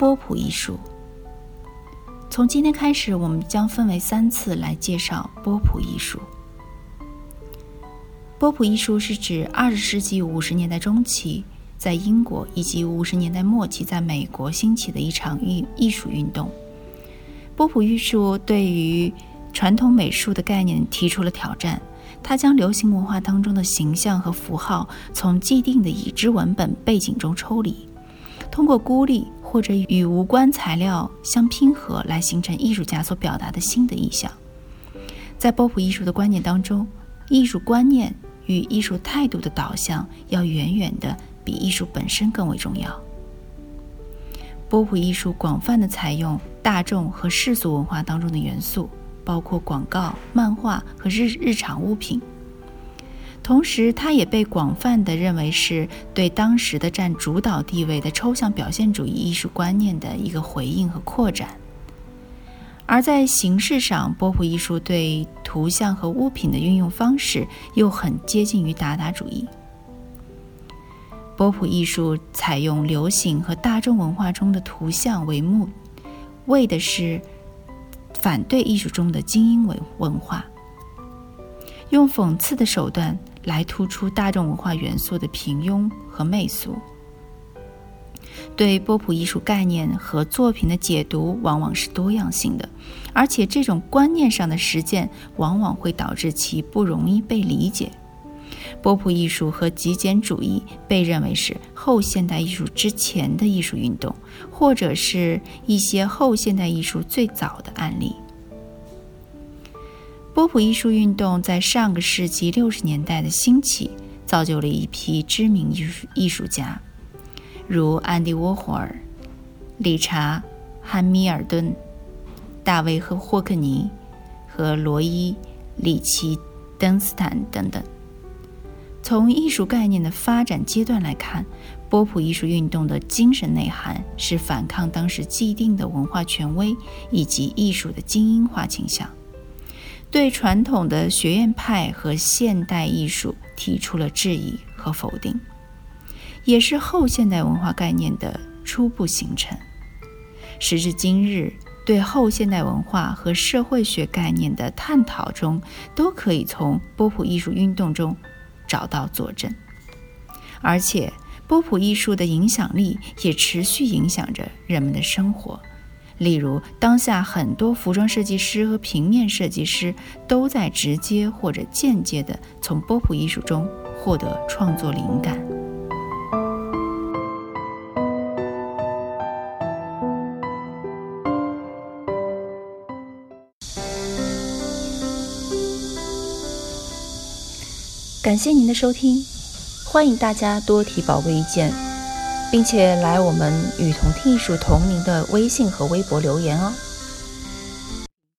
波普艺术。从今天开始，我们将分为三次来介绍波普艺术。波普艺术是指二十世纪五十年代中期在英国以及五十年代末期在美国兴起的一场艺艺术运动。波普艺术对于传统美术的概念提出了挑战，它将流行文化当中的形象和符号从既定的已知文本背景中抽离，通过孤立。或者与无关材料相拼合，来形成艺术家所表达的新的意象。在波普艺术的观念当中，艺术观念与艺术态度的导向要远远的比艺术本身更为重要。波普艺术广泛的采用大众和世俗文化当中的元素，包括广告、漫画和日日常物品。同时，它也被广泛地认为是对当时的占主导地位的抽象表现主义艺术观念的一个回应和扩展。而在形式上，波普艺术对图像和物品的运用方式又很接近于达达主义。波普艺术采用流行和大众文化中的图像为目，为的是反对艺术中的精英文文化，用讽刺的手段。来突出大众文化元素的平庸和媚俗。对波普艺术概念和作品的解读往往是多样性的，而且这种观念上的实践往往会导致其不容易被理解。波普艺术和极简主义被认为是后现代艺术之前的艺术运动，或者是一些后现代艺术最早的案例。波普艺术运动在上个世纪六十年代的兴起，造就了一批知名艺术艺术家，如安迪沃霍尔、理查汉密尔顿、大卫和霍克尼和罗伊里奇登斯坦等等。从艺术概念的发展阶段来看，波普艺术运动的精神内涵是反抗当时既定的文化权威以及艺术的精英化倾向。对传统的学院派和现代艺术提出了质疑和否定，也是后现代文化概念的初步形成。时至今日，对后现代文化和社会学概念的探讨中，都可以从波普艺术运动中找到佐证。而且，波普艺术的影响力也持续影响着人们的生活。例如，当下很多服装设计师和平面设计师都在直接或者间接地从波普艺术中获得创作灵感。感谢您的收听，欢迎大家多提宝贵意见。并且来我们与同听艺术同名的微信和微博留言哦。